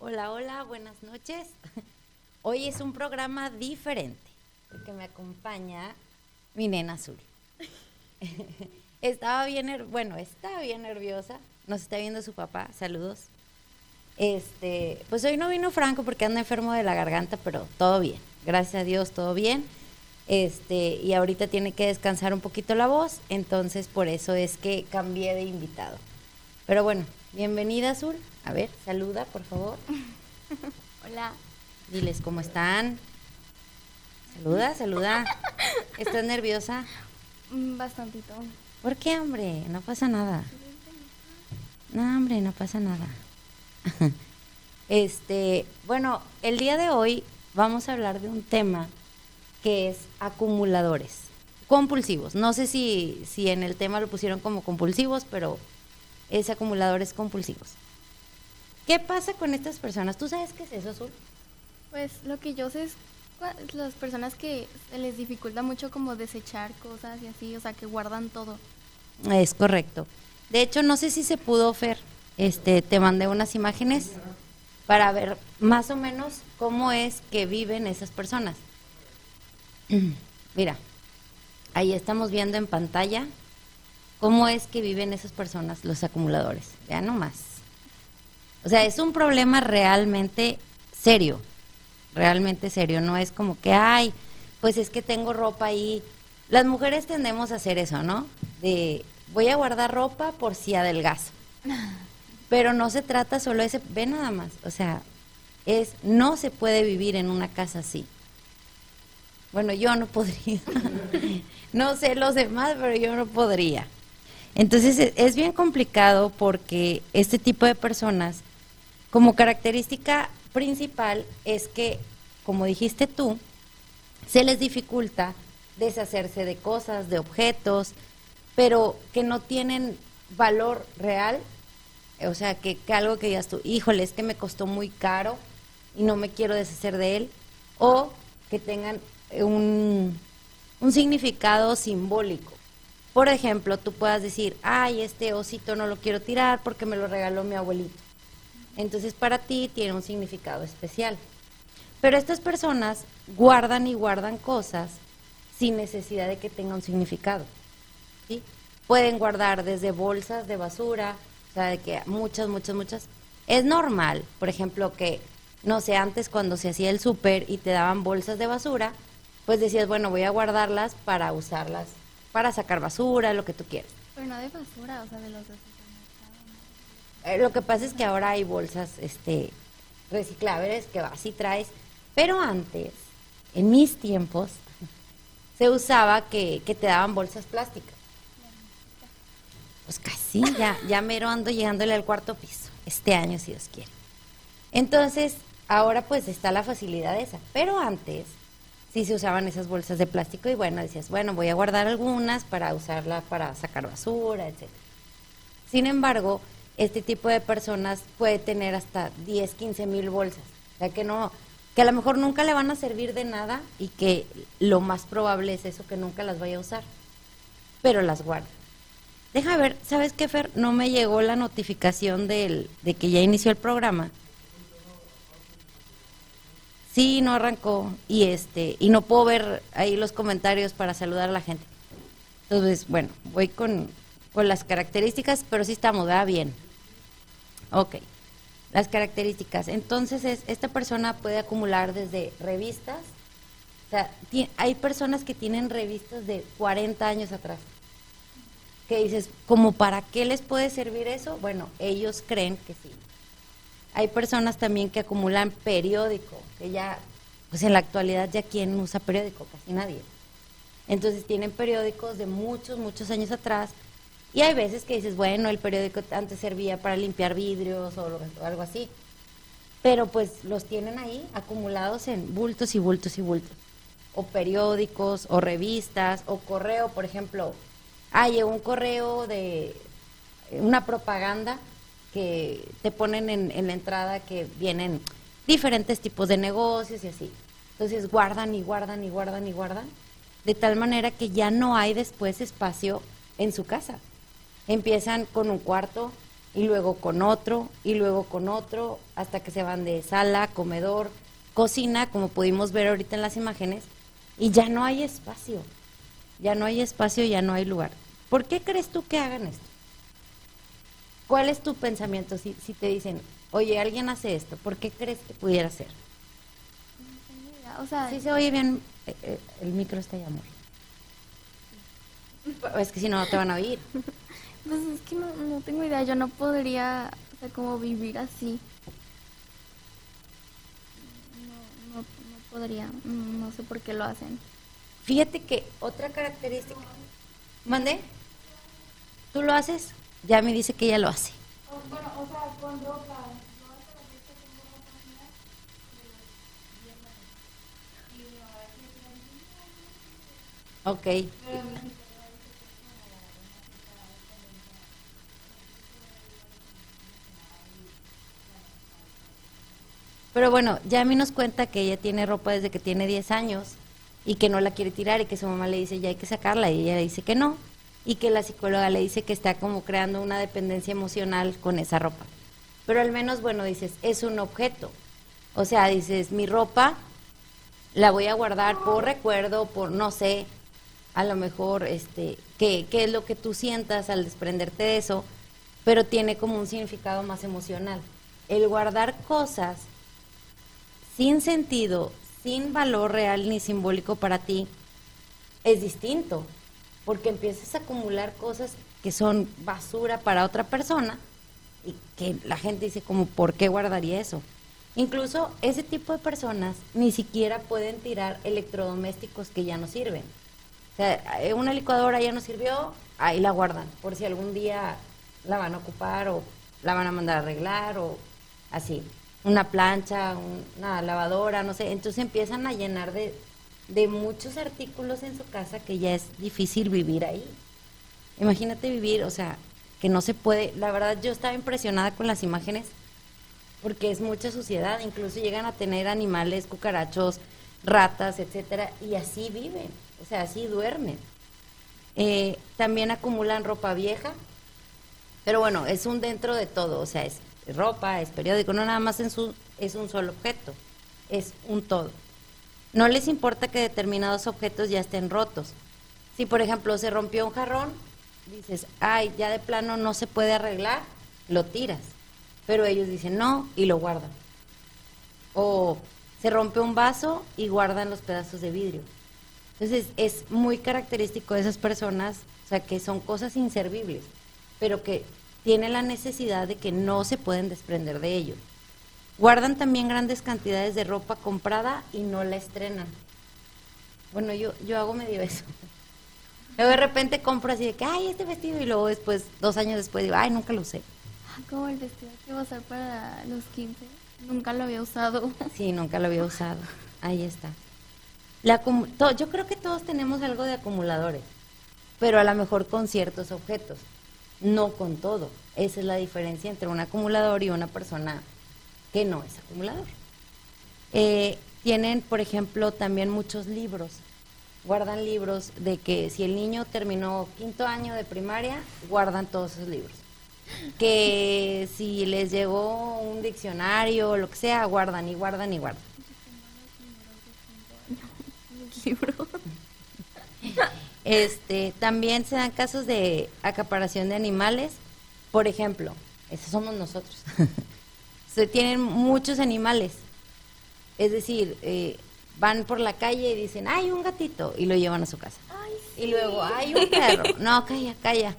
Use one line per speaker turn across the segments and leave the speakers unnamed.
Hola, hola, buenas noches. Hoy es un programa diferente porque me acompaña mi nena azul. Estaba bien, bueno, está bien nerviosa. Nos está viendo su papá. Saludos. Este, pues hoy no vino Franco porque anda enfermo de la garganta, pero todo bien. Gracias a Dios, todo bien. Este, y ahorita tiene que descansar un poquito la voz, entonces por eso es que cambié de invitado. Pero bueno, bienvenida Azul. A ver, saluda, por favor.
Hola.
Diles cómo están. Saluda, saluda. ¿Estás nerviosa?
Mm, Bastantito.
¿Por qué, hombre? No pasa nada. No, hombre, no pasa nada. Este, bueno, el día de hoy vamos a hablar de un tema que es acumuladores compulsivos. No sé si, si en el tema lo pusieron como compulsivos, pero es acumuladores compulsivos. ¿Qué pasa con estas personas? ¿Tú sabes qué es eso, Azul?
Pues lo que yo sé es las personas que les dificulta mucho como desechar cosas y así, o sea, que guardan todo.
Es correcto. De hecho, no sé si se pudo, Fer. Este, te mandé unas imágenes para ver más o menos cómo es que viven esas personas. Mira, ahí estamos viendo en pantalla cómo es que viven esas personas, los acumuladores. Vean nomás. O sea, es un problema realmente serio, realmente serio. No es como que, ay, pues es que tengo ropa ahí. Las mujeres tendemos a hacer eso, ¿no? De, voy a guardar ropa por si adelgazo. Pero no se trata solo de ese, ve nada más, o sea, es, no se puede vivir en una casa así. Bueno, yo no podría. no sé los demás, pero yo no podría. Entonces e- es bien complicado porque este tipo de personas, como característica principal, es que, como dijiste tú, se les dificulta deshacerse de cosas, de objetos, pero que no tienen valor real. O sea, que, algo que digas tú, híjole, es que me costó muy caro y no me quiero deshacer de él. O que tengan eh, un significado simbólico. Por ejemplo, tú puedas decir, ay, este osito no lo quiero tirar porque me lo regaló mi abuelito. Entonces para ti tiene un significado especial. Pero estas personas guardan y guardan cosas sin necesidad de que tenga un significado. ¿sí? Pueden guardar desde bolsas de basura, o sea, de que muchas, muchas, muchas. Es normal, por ejemplo, que, no sé, antes cuando se hacía el súper y te daban bolsas de basura, pues decías, bueno, voy a guardarlas para usarlas, para sacar basura, lo que tú quieras.
Pero no de basura, o sea, de los.
Eh, lo que pasa es que ahora hay bolsas este, reciclables que vas y traes, pero antes, en mis tiempos, se usaba que, que te daban bolsas plásticas. Pues casi, ya, ya mero ando llegándole al cuarto piso, este año si Dios quiere. Entonces, ahora pues está la facilidad esa, pero antes sí se usaban esas bolsas de plástico y bueno, decías, bueno, voy a guardar algunas para usarla para sacar basura, etc. Sin embargo, este tipo de personas puede tener hasta 10, 15 mil bolsas, o sea que no, que a lo mejor nunca le van a servir de nada y que lo más probable es eso, que nunca las vaya a usar, pero las guarda. Deja ver, ¿sabes qué, Fer? No me llegó la notificación del, de que ya inició el programa. Sí, no arrancó y este y no puedo ver ahí los comentarios para saludar a la gente. Entonces, bueno, voy con, con las características, pero sí estamos, ¿verdad? Bien. Ok. Las características. Entonces, es, esta persona puede acumular desde revistas. O sea, hay personas que tienen revistas de 40 años atrás. Que dices, ¿como para qué les puede servir eso? Bueno, ellos creen que sí. Hay personas también que acumulan periódico, que ya, pues en la actualidad ya quién usa periódico, casi nadie. Entonces tienen periódicos de muchos, muchos años atrás. Y hay veces que dices, bueno, el periódico antes servía para limpiar vidrios o, algo así. Pero pues los tienen ahí acumulados en bultos y bultos y bultos. O periódicos, o revistas, o correo, por ejemplo. Llegó un correo de una propaganda que te ponen en, en la entrada que vienen diferentes tipos de negocios y así. Entonces guardan y guardan y guardan y guardan, de tal manera que ya no hay después espacio en su casa. Empiezan con un cuarto y luego con otro y luego con otro, hasta que se van de sala, comedor, cocina, como pudimos ver ahorita en las imágenes, y ya no hay espacio. Ya no hay espacio, ya no hay lugar. ¿Por qué crees tú que hagan esto? ¿Cuál es tu pensamiento si, si te dicen, oye, alguien hace esto, ¿por qué crees que pudiera ser?
O sea,
Sí se oye bien, eh, eh, el micro está ya amor. Es que si no, no te van a oír.
pues es que no, no tengo idea, yo no podría, o sea, como vivir así. No, no, no podría, no sé por qué lo hacen.
Fíjate que otra característica. ¿Mande? ¿Tú lo haces? Ya me dice que ella lo hace. Ok. Pero bueno, ya a mí nos cuenta que ella tiene ropa desde que tiene 10 años y que no la quiere tirar y que su mamá le dice ya hay que sacarla y ella dice que no y que la psicóloga le dice que está como creando una dependencia emocional con esa ropa. Pero al menos, bueno, dices, es un objeto. O sea, dices, mi ropa la voy a guardar por recuerdo, por no sé, a lo mejor, este, qué, qué es lo que tú sientas al desprenderte de eso, pero tiene como un significado más emocional. El guardar cosas sin sentido, sin valor real ni simbólico para ti, es distinto, porque empiezas a acumular cosas que son basura para otra persona y que la gente dice como, ¿por qué guardaría eso? Incluso ese tipo de personas ni siquiera pueden tirar electrodomésticos que ya no sirven. O sea, eh, una licuadora ya no sirvió, ahí la guardan, por si algún día la van a ocupar o la van a mandar a arreglar o así. Una plancha, un- una lavadora, no sé. Entonces empiezan a llenar de, de muchos artículos en su casa que ya es difícil vivir ahí. Imagínate vivir, o sea, que no se puede. La verdad, yo estaba impresionada con las imágenes porque es mucha suciedad. Incluso llegan a tener animales, cucarachos, ratas, etcétera, y así viven, o sea, así duermen. Eh, también acumulan ropa vieja, pero bueno, es un dentro de todo, o sea, es ropa, es periódico, no nada más en su, es un solo objeto, es un todo. No les importa que determinados objetos ya estén rotos. Si, por ejemplo, se rompió un jarrón, dices, ay, ya de plano no se puede arreglar, lo tiras. Pero ellos dicen no y lo guardan. O se rompe un vaso y guardan los pedazos de vidrio. Entonces, es muy característico de esas personas, o sea, que son cosas inservibles, pero que tienen la necesidad de que no se pueden desprender de ello. Guardan también grandes cantidades de ropa comprada y no la estrenan. Bueno, yo, yo hago medio eso. Luego de repente compro así de que, ay, este vestido, y luego después, dos años después, digo, ay, nunca lo usé.
Ah, Como el vestido que voy a usar para los 15. Nunca lo había usado.
Sí, nunca lo había usado. Ahí está. La yo creo que todos tenemos algo de acumuladores, pero a lo mejor con ciertos objetos, no con todo. Esa es la diferencia entre un acumulador y una persona que no es acumulador. Eh, tienen, por ejemplo, también muchos libros. Guardan libros de que si el niño terminó quinto año de primaria, guardan todos esos libros. Que si les llegó un diccionario o lo que sea, guardan y guardan y guardan.
Libro.
Este, también se dan casos de acaparación de animales. Por ejemplo, esos somos nosotros. se tienen muchos animales. Es decir, eh, van por la calle y dicen, hay un gatito, y lo llevan a su casa. Y luego, hay un perro. No, calla, calla.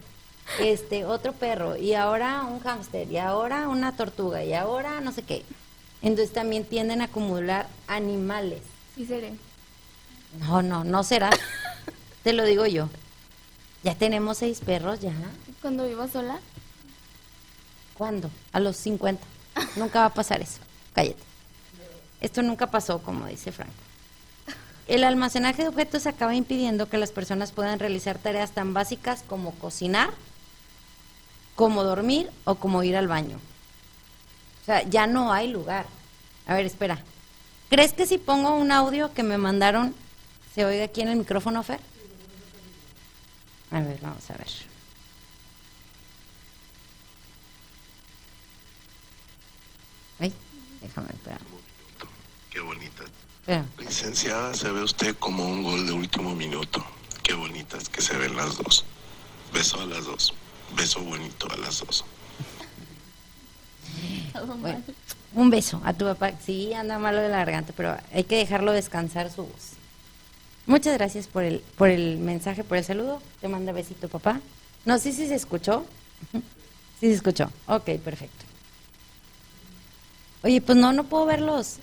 Este, otro perro. Y ahora un hámster. Y ahora una tortuga. Y ahora no sé qué. Entonces también tienden a acumular animales.
Sí seré.
No, no, no será. Te lo digo yo. Ya tenemos seis perros, ya.
Cuando viva sola.
¿Cuándo? A los 50. Nunca va a pasar eso. Cállate. Esto nunca pasó, como dice Franco. El almacenaje de objetos acaba impidiendo que las personas puedan realizar tareas tan básicas como cocinar, como dormir o como ir al baño. O sea, ya no hay lugar. A ver, espera. ¿Crees que si pongo un audio que me mandaron, se oiga aquí en el micrófono, Fer? A ver, vamos a ver. Ay, déjame esperar.
Qué bonita.
Espera.
Licenciada, se ve usted como un gol de último minuto. Qué bonitas que se ven las dos. Beso a las dos. Beso bonito a las dos.
Bueno, un beso a tu papá. Sí, anda malo de la garganta, pero hay que dejarlo descansar su voz. Muchas gracias por el, por el mensaje, por el saludo. Te manda besito, papá. No sé si se escuchó. Sí se escuchó. Ok, perfecto. Oye, pues no, no puedo ver los,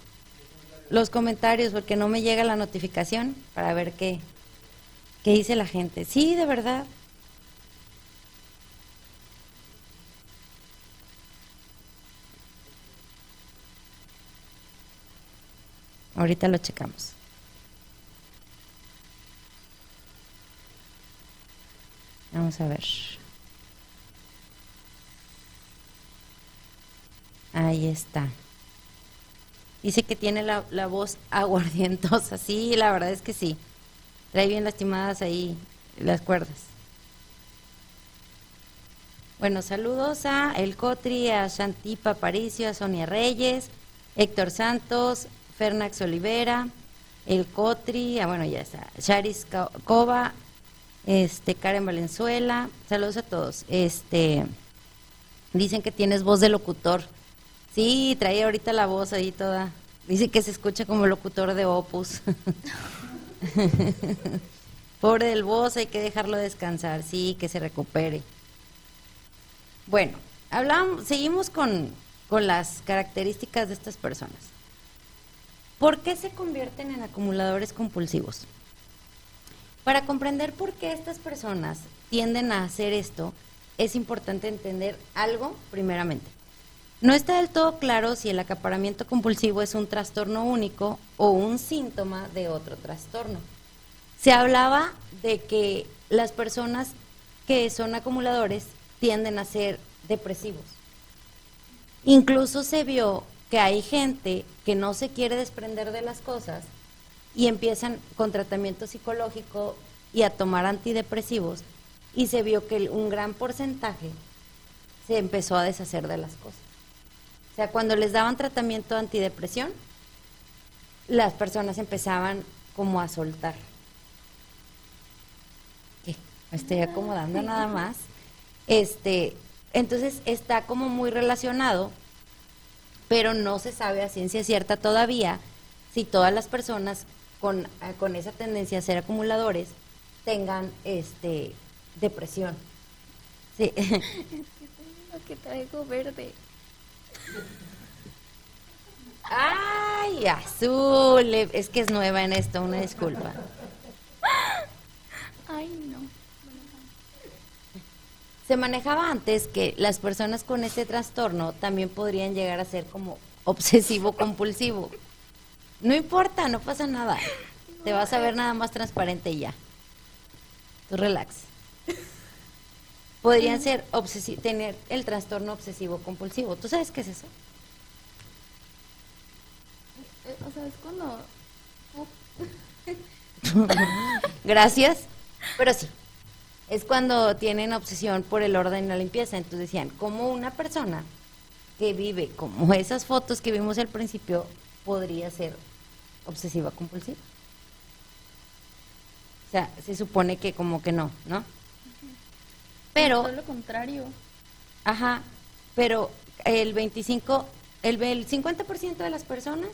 los comentarios porque no me llega la notificación para ver qué, qué dice la gente. Sí, de verdad. Ahorita lo checamos. Vamos a ver. Ahí está. Dice que tiene la, la voz aguardientosa. Sí, la verdad es que sí. Trae bien lastimadas ahí las cuerdas. Bueno, saludos a El Cotri, a Shantipa Paricio, a Sonia Reyes, Héctor Santos, Fernax Olivera, El Cotri, ah, bueno, ya está, Charis Cova, este, Karen Valenzuela, saludos a todos. Este, dicen que tienes voz de locutor. Sí, trae ahorita la voz ahí toda. Dice que se escucha como locutor de Opus. Pobre del voz, hay que dejarlo descansar, sí, que se recupere. Bueno, hablamos, seguimos con, con las características de estas personas. ¿Por qué se convierten en acumuladores compulsivos? Para comprender por qué estas personas tienden a hacer esto, es importante entender algo primeramente. No está del todo claro si el acaparamiento compulsivo es un trastorno único o un síntoma de otro trastorno. Se hablaba de que las personas que son acumuladores tienden a ser depresivos. Incluso se vio que hay gente que no se quiere desprender de las cosas y empiezan con tratamiento psicológico y a tomar antidepresivos y se vio que un gran porcentaje se empezó a deshacer de las cosas. O sea, cuando les daban tratamiento antidepresión, las personas empezaban como a soltar. ¿Qué? Me estoy acomodando nada más. Este, entonces está como muy relacionado, pero no se sabe a ciencia cierta todavía si todas las personas con, eh, con esa tendencia a ser acumuladores tengan este depresión. Sí.
Lo que traigo verde.
Ay, azul. eh, Es que es nueva en esto, una disculpa.
Ay, no.
Se manejaba antes que las personas con este trastorno también podrían llegar a ser como obsesivo compulsivo. No importa, no pasa nada. Te vas a ver nada más transparente y ya. Tú relax. Podrían ser tener el trastorno obsesivo compulsivo. ¿Tú sabes qué es eso?
Eh, O sea, es cuando...
Gracias. Pero sí. Es cuando tienen obsesión por el orden y la limpieza. Entonces decían, como una persona que vive como esas fotos que vimos al principio podría ser obsesiva compulsiva. O sea, se supone que como que no, ¿no? Pero
Todo lo contrario.
Ajá, pero el 25, el, el 50% de las personas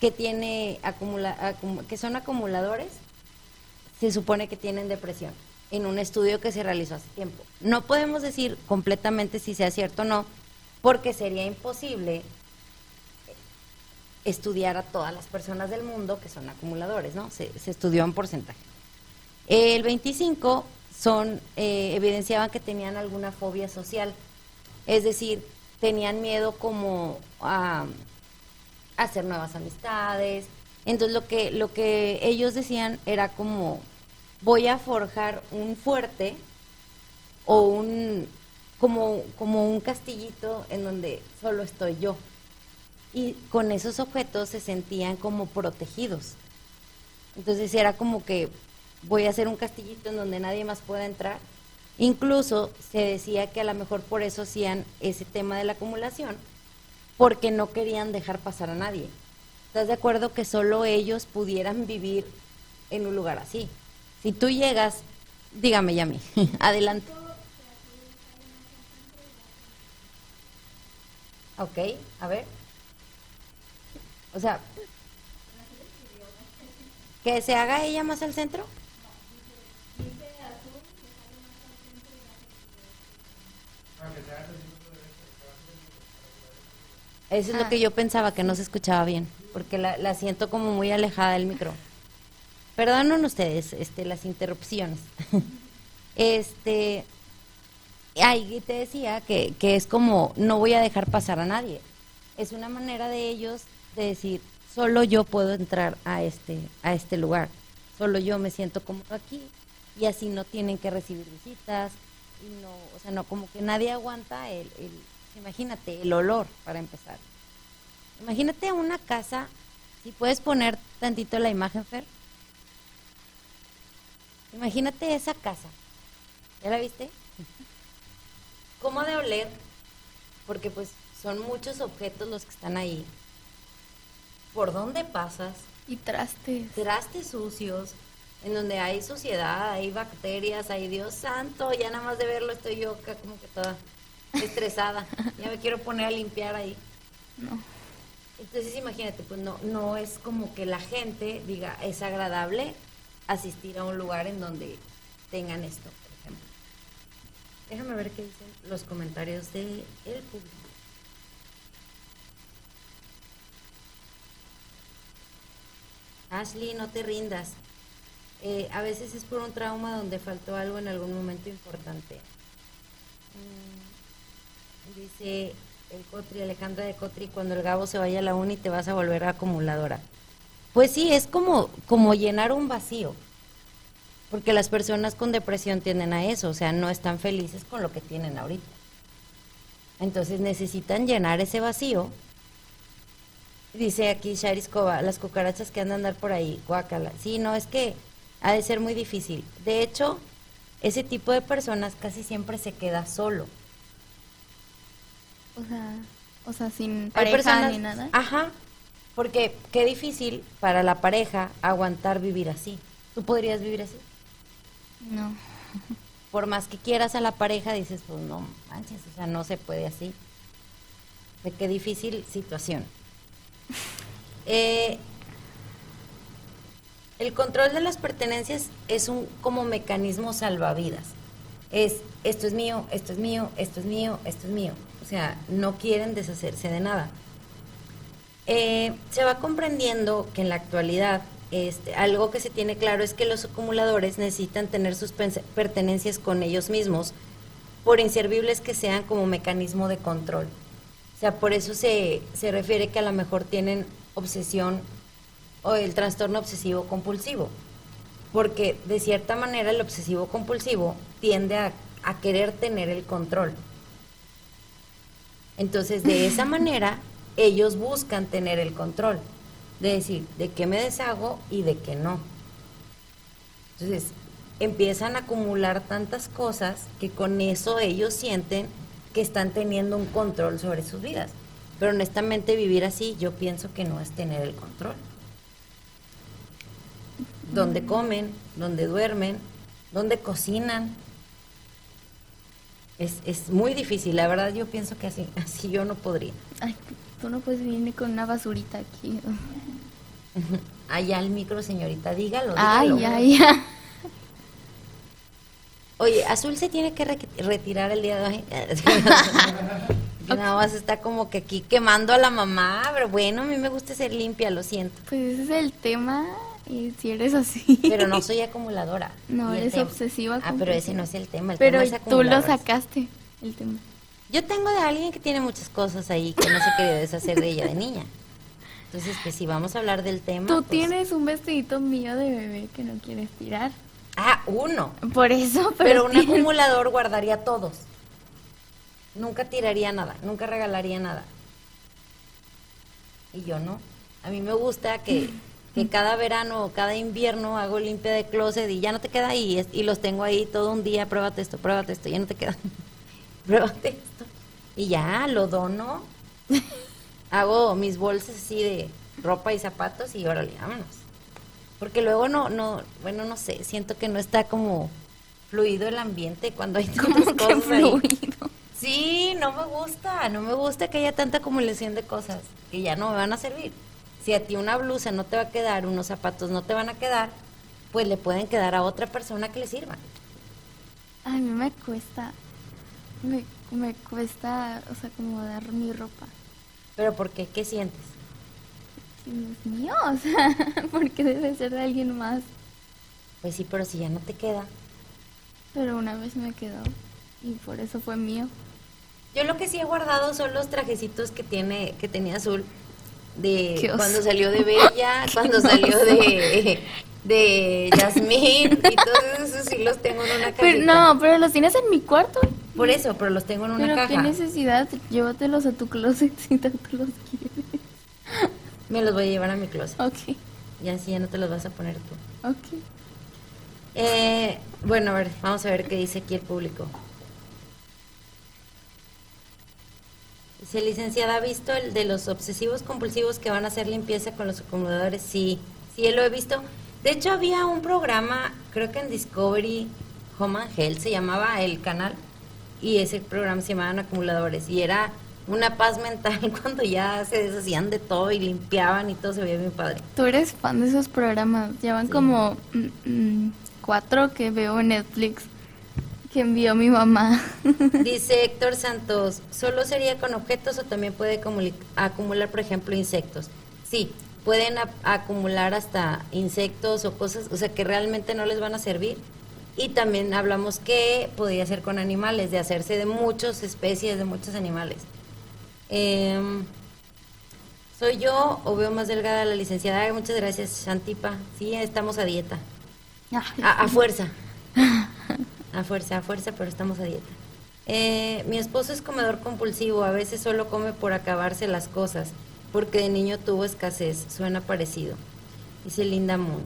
que tiene acumula, acum- que son acumuladores se supone que tienen depresión en un estudio que se realizó hace tiempo. No podemos decir completamente si sea cierto o no, porque sería imposible estudiar a todas las personas del mundo que son acumuladores, ¿no? Se, se estudió en porcentaje. El 25 son, eh, evidenciaban que tenían alguna fobia social, es decir, tenían miedo como a, a hacer nuevas amistades. Entonces lo que, lo que ellos decían era como, voy a forjar un fuerte o un, como, como un castillito en donde solo estoy yo. Y con esos objetos se sentían como protegidos. Entonces era como que voy a hacer un castillito en donde nadie más pueda entrar. Incluso se decía que a lo mejor por eso hacían ese tema de la acumulación, porque no querían dejar pasar a nadie. ¿Estás de acuerdo que solo ellos pudieran vivir en un lugar así? Si tú llegas, dígame Yami, adelante. Ok, a ver. O sea, que se haga ella más al centro. Eso es lo
Ah.
que yo pensaba, que no se escuchaba bien, porque la, la siento como muy alejada del micro. Perdonen ustedes este, las interrupciones. este, ahí te decía que, que es como, no voy a dejar pasar a nadie. Es una manera de ellos de decir, solo yo puedo entrar a este, a este lugar, solo yo me siento cómodo aquí y así no tienen que recibir visitas y no, o sea, no, como que nadie aguanta el, el imagínate, el olor para empezar. Imagínate una casa, si puedes poner tantito la imagen, Fer. Imagínate esa casa. ¿Ya la viste? ¿Cómo de oler? Porque pues son muchos objetos los que están ahí. ¿Por dónde pasas?
Y trastes.
Trastes sucios, en donde hay suciedad, hay bacterias, hay Dios santo, ya nada más de verlo estoy yo acá como que toda estresada. ya me quiero poner a limpiar ahí.
No.
Entonces imagínate, pues no, no es como que la gente diga, es agradable asistir a un lugar en donde tengan esto, por ejemplo. Déjame ver qué dicen los comentarios del el público. Ashley, no te rindas. Eh, a veces es por un trauma donde faltó algo en algún momento importante. Mm, dice el Cotri, Alejandra de Cotri, cuando el Gabo se vaya a la uni te vas a volver acumuladora. Pues sí, es como, como llenar un vacío. Porque las personas con depresión tienden a eso, o sea, no están felices con lo que tienen ahorita. Entonces necesitan llenar ese vacío. Dice aquí Shariskova, las cucarachas que andan a andar por ahí, guácala. Sí, no, es que ha de ser muy difícil. De hecho, ese tipo de personas casi siempre se queda solo.
O sea, o sea, sin pareja
personas-
ni nada.
Ajá, porque qué difícil para la pareja aguantar vivir así. ¿Tú podrías vivir así?
No.
Por más que quieras a la pareja, dices, pues no manches, o sea, no se puede así. De qué difícil situación. Eh, el control de las pertenencias es un como mecanismo salvavidas. Es esto es mío, esto es mío, esto es mío, esto es mío. O sea, no quieren deshacerse de nada. Eh, se va comprendiendo que en la actualidad este, algo que se tiene claro es que los acumuladores necesitan tener sus pertenencias con ellos mismos, por inservibles que sean como mecanismo de control. sea, por eso se, se refiere que a lo mejor tienen obsesión o el trastorno obsesivo compulsivo. Porque de cierta manera el obsesivo compulsivo tiende a, querer tener el control. Entonces, de esa manera, ellos buscan tener el control. De decir, de qué me deshago y de qué no. Entonces, empiezan a acumular tantas cosas que con eso ellos sienten que están teniendo un control sobre sus vidas. Pero honestamente vivir así yo pienso que no es tener el control. Donde comen, donde duermen, donde cocinan. Es, es muy difícil, la verdad yo pienso que así, así yo no podría.
Ay, tú no puedes venir con una basurita aquí.
Allá al micro, señorita, dígalo.
Ay,
dígalo.
ay, ay.
Oye, Azul se tiene que re- retirar el día de hoy. Nada más está como que aquí quemando a la mamá, pero bueno, a mí me gusta ser limpia, lo siento.
Pues ese es el tema y si eres así.
Pero no soy acumuladora.
No, eres
tema-
obsesiva
Ah, pero ese no es el tema. El
Pero
tema es
tú lo sacaste, el tema.
Yo tengo de alguien que tiene muchas cosas ahí que no se quería deshacer de ella de niña. Entonces, pues si vamos a hablar del tema.
Tú
pues-
tienes un vestidito mío de bebé que no quieres tirar.
Ah, uno.
Por eso,
Pero
pero,
un acumulador guardaría todos. Nunca tiraría nada, nunca regalaría nada. Y yo no. A mí me gusta que, que cada verano o cada invierno hago limpia de closet y ya no te queda ahí. Y los tengo ahí todo un día, pruébate esto, pruébate esto, ya no te queda. pruébate esto. Y ya, lo dono. hago mis bolsas así de ropa y zapatos y órale, vámonos. Porque luego no, no, bueno, no sé, siento que no está como fluido el ambiente cuando hay tantas
que
ahí.
fluido.
Sí, no me gusta, no me gusta que haya tanta acumulación de cosas que ya no me van a servir. Si a ti una blusa no te va a quedar, unos zapatos no te van a quedar, pues le pueden quedar a otra persona que le sirvan.
A mí me cuesta, me, me cuesta, o sea, acomodar mi ropa.
Pero ¿por qué? ¿Qué sientes?
Que no es mío, o sea, porque debe ser de alguien más.
Pues sí, pero si ya no te queda.
Pero una vez me quedó y por eso fue mío.
Yo lo que sí he guardado son los trajecitos que tiene, que tenía azul de
Qué
cuando salió de Bella, cuando salió de de Yasmín y todos esos sí los tengo en una cajita.
Pero no, pero los tienes en mi cuarto.
Por eso, pero los tengo en una
Pero qué
caja.
necesidad, llévatelos a tu closet si tanto los quieres.
Me los voy a llevar a mi closet.
Ok,
Y así ya no te los vas a poner tú.
ok.
Eh, bueno, a ver, vamos a ver qué dice aquí el público. Licenciada, ¿ha visto el de los obsesivos compulsivos que van a hacer limpieza con los acumuladores? Sí, sí, lo he visto. De hecho, había un programa, creo que en Discovery Home and Health se llamaba el canal, y ese programa se llamaban acumuladores, y era una paz mental cuando ya se deshacían de todo y limpiaban y todo se veía bien padre.
Tú eres fan de esos programas. Llevan
Sí.
como mm, mm, cuatro que veo en Netflix que envió mi mamá.
Dice Héctor Santos, ¿solo sería con objetos o también puede acumular, por ejemplo, insectos? Sí, pueden acumular hasta insectos o cosas, o sea, que realmente no les van a servir. Y también hablamos que podría ser con animales, de hacerse de muchas especies, de muchos animales. Em, ¿Soy yo o veo más delgada la licenciada? Ay, muchas gracias, Shantipa. Sí, estamos a dieta. A, a fuerza. A fuerza, a fuerza, pero estamos a dieta. Eh, mi esposo es comedor compulsivo, a veces solo come por acabarse las cosas, porque de niño tuvo escasez, suena parecido. Dice Linda Moon.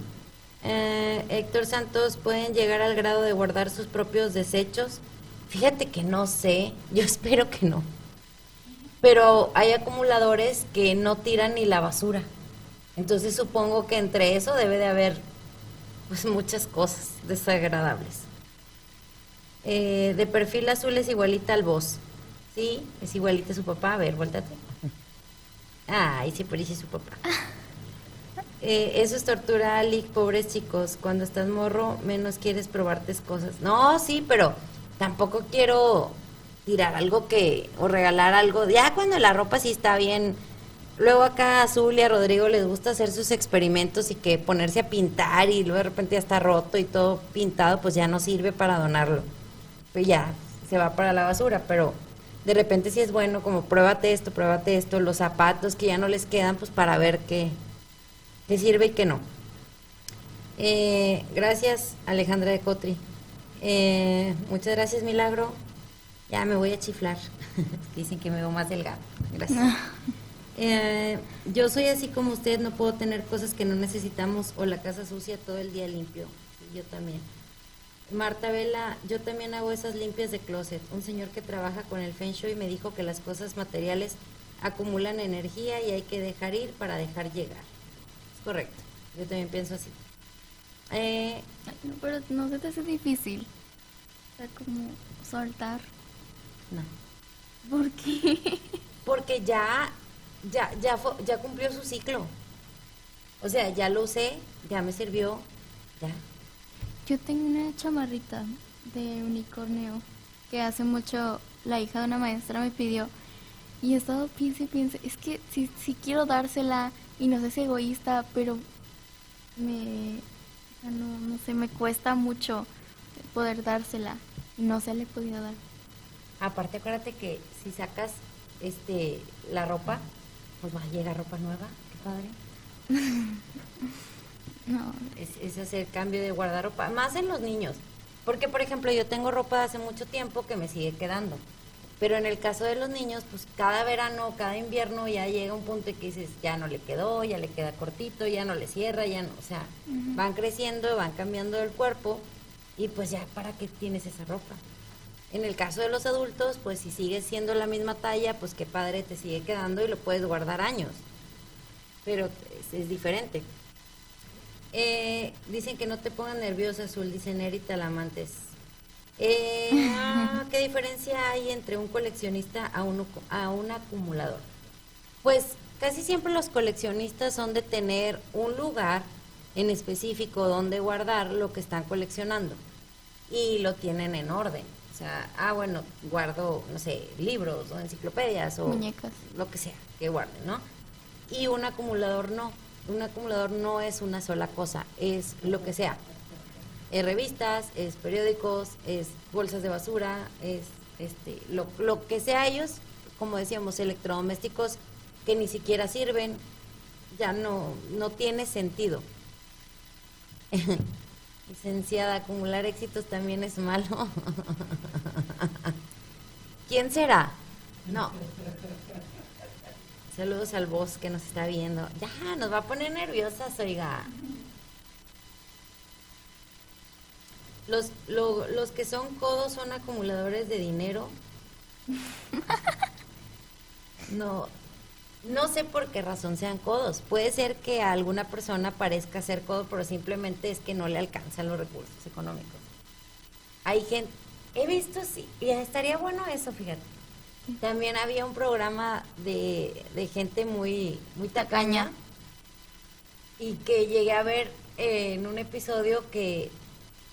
Eh, Héctor Santos, ¿pueden llegar al grado de guardar sus propios desechos? Fíjate que no sé, yo espero que no. Pero hay acumuladores que no tiran ni la basura. Entonces supongo que entre eso debe de haber pues muchas cosas desagradables. Eh, de perfil azul es igualita al vos. Sí, es igualita a su papá. A ver, vuéltate. Ay, sí parece su papá. Eh, eso es tortura, Lick, pobres chicos. Cuando estás morro, menos quieres probarte cosas. No, sí, pero tampoco quiero tirar algo que, o regalar algo. Ya cuando la ropa sí está bien. Luego acá a y a Rodrigo les gusta hacer sus experimentos y que ponerse a pintar y luego de repente ya está roto y todo pintado, pues ya no sirve para donarlo. Pues ya se va para la basura, pero de repente si es bueno, como pruébate esto, pruébate esto, los zapatos que ya no les quedan, pues para ver qué, qué sirve y qué no. Eh, gracias, Alejandra de Cotri. Eh, muchas gracias, Milagro. Ya me voy a chiflar. Dicen que me veo más delgado. Gracias. Eh, yo soy así como usted, no puedo tener cosas que no necesitamos o la casa sucia todo el día limpio. Yo también. Marta Vela, yo también hago esas limpias de closet. Un señor que trabaja con el Feng Shui me dijo que las cosas materiales acumulan energía y hay que dejar ir para dejar llegar. Es correcto. Yo también pienso así. Eh,
Ay, no, pero no se te hace difícil. O sea, como soltar.
no.
¿Por qué?
Porque ya, ya, ya, fue- ya cumplió su ciclo. O sea, ya lo usé, ya me sirvió, ya.
Yo tengo una chamarrita de unicornio que hace mucho la hija de una maestra me pidió y he estado piense y piense, es que si, si quiero dársela y no sé si egoísta, pero me, no, no sé, me cuesta mucho poder dársela y no se le he podido dar.
Aparte, acuérdate que si sacas este la ropa, pues va a llegar ropa nueva, qué padre.
No,
Es, es hacer cambio de guardarropa, más en los niños. Porque, por ejemplo, yo tengo ropa de hace mucho tiempo que me sigue quedando. Pero en el caso de los niños, pues cada verano, cada invierno ya llega un punto en que dices, ya no le quedó, ya le queda cortito, ya no le cierra, ya no, o sea, van creciendo, van cambiando el cuerpo y pues ya, ¿para qué tienes esa ropa? En el caso de los adultos, pues si sigues siendo la misma talla, pues qué padre te sigue quedando y lo puedes guardar años. Pero es, es diferente. Eh, dicen que no te pongan nerviosa, Azul, dice Neri Talamantes. Eh, ah, ¿Qué diferencia hay entre un coleccionista a un, a un acumulador? Pues casi siempre los coleccionistas son de tener un lugar en específico donde guardar lo que están coleccionando y lo tienen en orden. O sea, ah, bueno, guardo, no sé, libros o enciclopedias o
Muñecas.
lo que sea que guarden, ¿no? Y un acumulador no. Un acumulador no es una sola cosa, es lo que sea. Es revistas, es periódicos, es bolsas de basura, es este, lo, lo que sea ellos, como decíamos, electrodomésticos que ni siquiera sirven, ya no, no tiene sentido. Licenciada, acumular éxitos también es malo. ¿Quién será? No. Saludos al boss que nos está viendo. Ya, nos va a poner nerviosas, oiga. Los, lo- los que son codos son acumuladores de dinero. No, no sé por qué razón sean codos. Puede ser que a alguna persona parezca ser codo, pero simplemente es que no le alcanzan los recursos económicos. Hay gente, he visto, sí, y estaría bueno eso, fíjate. También había un programa de, de gente muy, muy tacaña y que llegué a ver eh, en un episodio que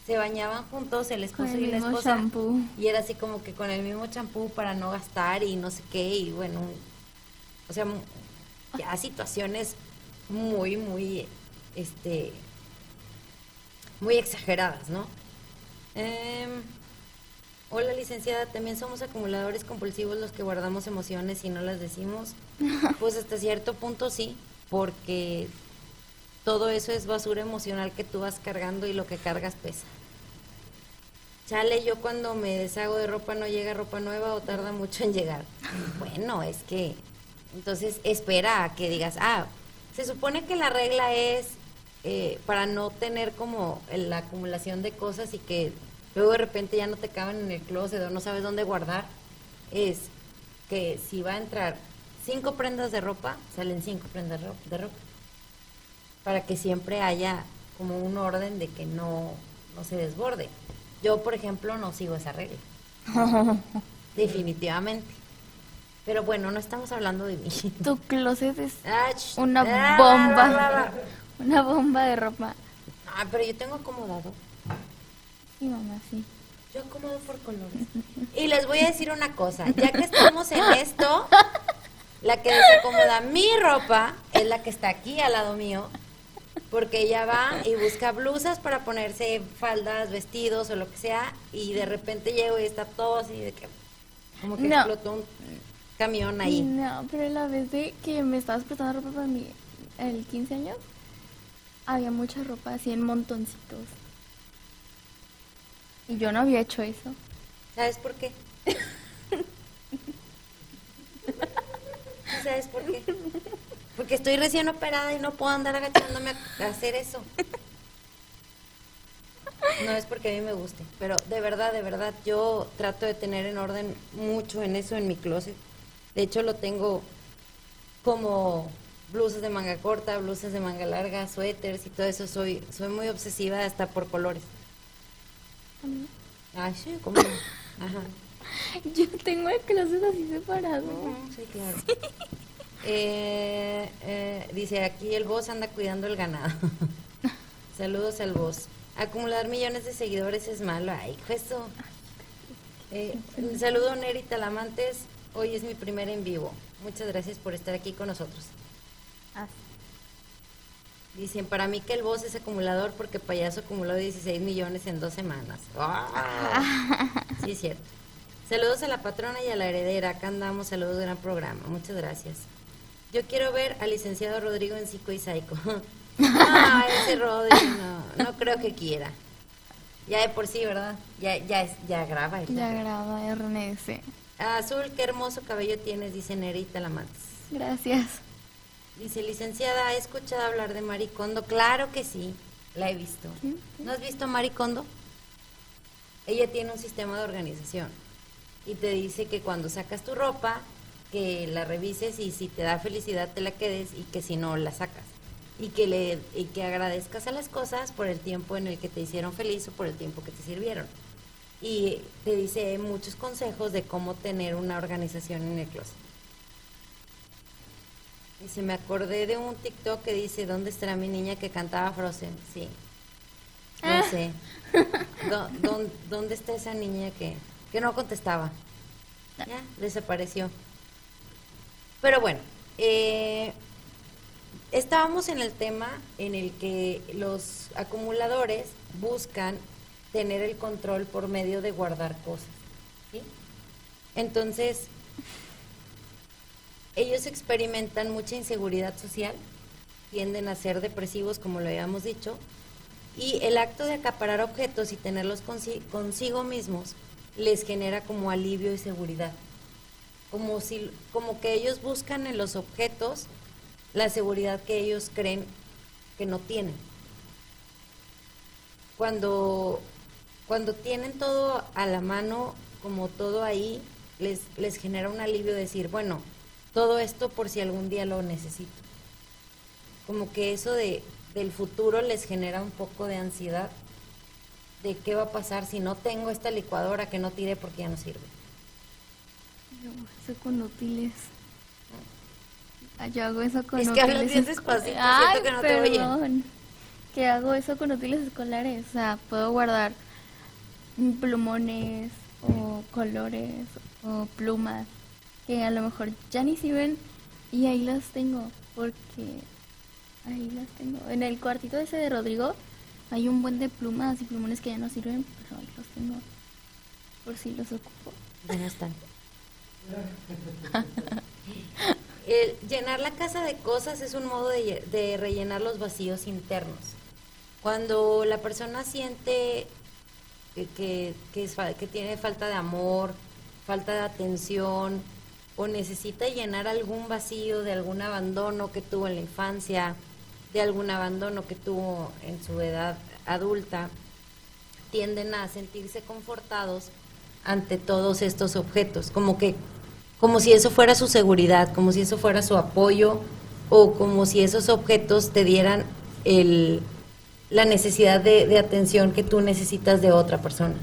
se bañaban juntos el
con
esposo
el
y la
mismo
esposa
shampoo.
y era así como que con el mismo champú para no gastar y no sé qué y bueno o sea ya situaciones muy muy este muy exageradas no Em, hola licenciada también somos acumuladores compulsivos los que guardamos emociones y no las decimos pues hasta cierto punto sí porque todo eso es basura emocional que tú vas cargando y lo que cargas pesa. Chale, yo cuando me deshago de ropa no llega ropa nueva o tarda mucho en llegar. Bueno, es que entonces espera a que digas, ah, se supone que la regla es eh, para no tener como la acumulación de cosas y que luego de repente ya no te caben en el closet o no sabes dónde guardar, es que si va a entrar cinco prendas de ropa, salen cinco prendas de ro- de ropa para que siempre haya como un orden de que no, no se desborde. Yo, por ejemplo, no sigo esa regla. Definitivamente. Pero bueno, no estamos hablando de mí.
Tu closet es
Ah,
una
ah,
bomba. una bomba de ropa.
Ah, pero yo tengo acomodado.
Sí, mamá, sí.
Yo acomodo por colores. Y les voy a decir una cosa, ya que estamos en esto, la que desacomoda mi ropa es la que está aquí al lado mío, porque ella va y busca blusas para ponerse faldas, vestidos o lo que sea, y de repente llego y está todo así de que Como que
No.
explotó un camión ahí.
No, pero la vez de que me estabas prestando ropa para mi, el 15 años, había mucha ropa así en montoncitos. Y yo no había hecho eso.
¿Sabes por qué? ¿Sabes por qué? Porque estoy recién operada y no puedo andar agachándome a hacer eso. No es porque a mí me guste, pero de verdad, de verdad, yo trato de tener en orden mucho en eso en mi closet. De hecho, lo tengo como blusas de manga corta, blusas de manga larga, suéteres y todo eso. Soy, soy muy obsesiva hasta por colores. Ay, sí, ¿cómo? Ajá.
Yo tengo el closet así separado.
Sí, claro. Eh, eh, dice aquí el boss anda cuidando el ganado. Saludos al boss. Acumular millones de seguidores es malo. Ay, eso. Eh, un saludo Neri Talamantes. Hoy es mi primer en vivo. Muchas gracias por estar aquí con nosotros.
Ah,
Dicen, para mí que el boss es acumulador porque payaso acumuló 16 millones en dos semanas. ¡Ah! Sí, es cierto. Saludos a la patrona y a la heredera. Acá andamos. Saludos, gran programa. Muchas gracias. Yo quiero ver al licenciado Rodrigo en Psico y Psycho. No, ese Rodrigo no, no creo que quiera. Ya de por sí, ¿verdad? Ya, ya, es, ya graba. ¿verdad?
Ya graba RNS.
Azul, qué hermoso cabello tienes, dice Nerita Lamantes.
Gracias.
Dice, licenciada, ¿ha escuchado hablar de Maricondo? Claro que sí, la he visto.
Sí,
¿No has visto Maricondo? Ella tiene un sistema de organización y te dice que cuando sacas tu ropa, que la revises y si te da felicidad te la quedes y que si no la sacas. Y que, le, y que agradezcas a las cosas por el tiempo en el que te hicieron feliz o por el tiempo que te sirvieron. Y te dice muchos consejos de cómo tener una organización en el closet. Y se me acordé de un TikTok que dice, ¿dónde estará mi niña que cantaba Frozen? Sí. No
Ah.
sé. ¿Dó- dón- ¿Dónde está esa niña que, que no contestaba? Ya, desapareció. Pero bueno, eh, estábamos en el tema en el que los acumuladores buscan tener el control por medio de guardar cosas. ¿sí? Entonces, ellos experimentan mucha inseguridad social, tienden a ser depresivos, como lo habíamos dicho, y el acto de acaparar objetos y tenerlos consi- consigo mismos les genera como alivio y seguridad. Como, si, como que ellos buscan en los objetos la seguridad que ellos creen que no tienen. Cuando, cuando tienen todo a la mano, como todo ahí, les, les genera un alivio decir, bueno, todo esto por si algún día lo necesito. Como que eso de, del futuro les genera un poco de ansiedad de qué va a pasar si no tengo esta licuadora que no tire porque ya no sirve.
Yo eso con útiles. Ah, Yo hago eso con
Es que
útiles.
hablas bien despacito, siento
Ay,
que no te oyen.
perdón. Que hago eso con útiles escolares. O sea, puedo guardar plumones o colores o plumas que a lo mejor ya ni sirven y ahí las tengo porque ahí las tengo. En el cuartito ese de Rodrigo hay un buen de plumas y plumones que ya no sirven, pero ahí los tengo por si los ocupo.
Ya no están. El llenar la casa de cosas es un modo de, de rellenar los vacíos internos. Cuando la persona siente que, que, que es que tiene falta de amor, falta de atención, o necesita llenar algún vacío de algún abandono que tuvo en la infancia, de algún abandono que tuvo en su edad adulta, tienden a sentirse confortados ante todos estos objetos, como que como si eso fuera su seguridad, como si eso fuera su apoyo o como si esos objetos te dieran el, la necesidad de, de atención que tú necesitas de otra persona.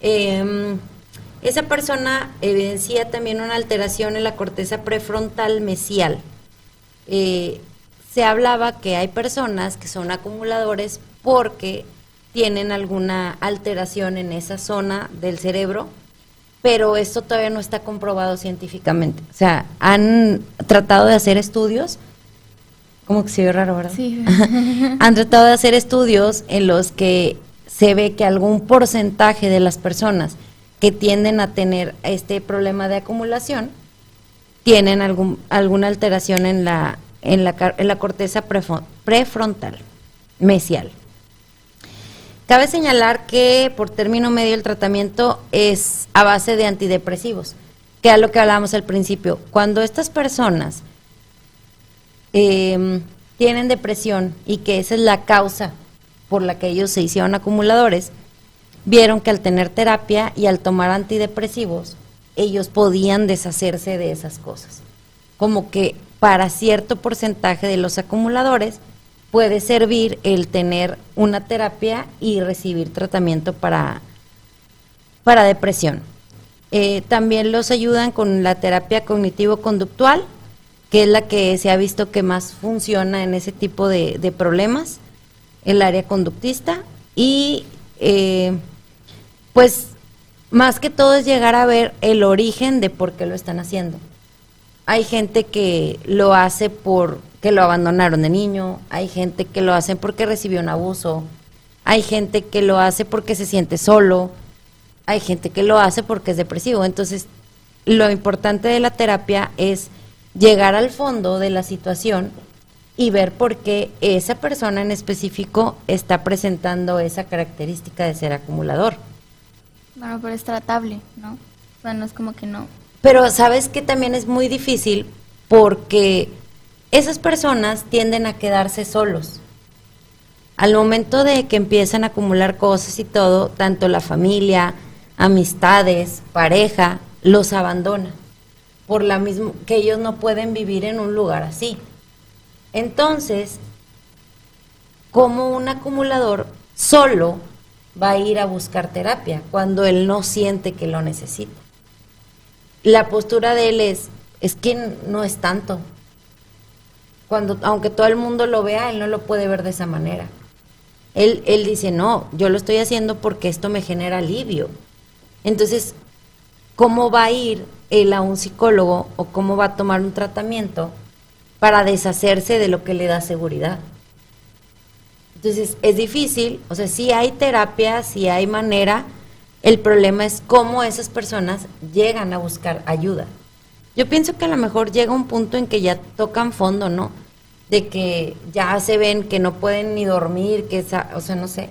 Em, esa persona evidencia también una alteración en la corteza prefrontal mesial. Eh, se hablaba que hay personas que son acumuladores porque tienen alguna alteración en esa zona del cerebro, pero esto todavía no está comprobado científicamente. O sea, han tratado de hacer estudios, como que se ve raro, ¿verdad?
Sí.
han tratado de hacer estudios en los que se ve que algún porcentaje de las personas que tienden a tener este problema de acumulación tienen algún, alguna alteración en la, en la, en la corteza prefrontal, mesial. Cabe señalar que por término medio el tratamiento es a base de antidepresivos, que es lo que hablábamos al principio. Cuando estas personas eh, tienen depresión y que esa es la causa por la que ellos se hicieron acumuladores, vieron que al tener terapia y al tomar antidepresivos, ellos podían deshacerse de esas cosas. Como que para cierto porcentaje de los acumuladores puede servir el tener una terapia y recibir tratamiento para, para depresión. Eh, también los ayudan con la terapia cognitivo-conductual, que es la que se ha visto que más funciona en ese tipo de, de problemas, el área conductista. Y eh, pues más que todo es llegar a ver el origen de por qué lo están haciendo. Hay gente que lo hace por que lo abandonaron de niño, hay gente que lo hace porque recibió un abuso, hay gente que lo hace porque se siente solo, hay gente que lo hace porque es depresivo. Entonces, lo importante de la terapia es llegar al fondo de la situación y ver por qué esa persona en específico está presentando esa característica de ser acumulador.
Bueno, pero es tratable, ¿no? O sea, no es como que no.
Pero sabes que también es muy difícil porque esas personas tienden a quedarse solos. Al momento de que empiezan a acumular cosas y todo, tanto la familia, amistades, pareja, los abandona. Por la misma que ellos no pueden vivir en un lugar así. Entonces, como un acumulador solo va a ir a buscar terapia cuando él no siente que lo necesita. La postura de él es, es que no es tanto. Cuando, aunque todo el mundo lo vea, él no lo puede ver de esa manera. Él, él dice, no, yo lo estoy haciendo porque esto me genera alivio. Entonces, ¿cómo va a ir él a un psicólogo o cómo va a tomar un tratamiento para deshacerse de lo que le da seguridad? Entonces, es difícil, o sea, sí hay terapia, sí hay manera, el problema es cómo esas personas llegan a buscar ayuda. Yo pienso que a lo mejor llega un punto en que ya tocan fondo, ¿no? De que ya se ven que no pueden ni dormir, que esa, o sea, no sé,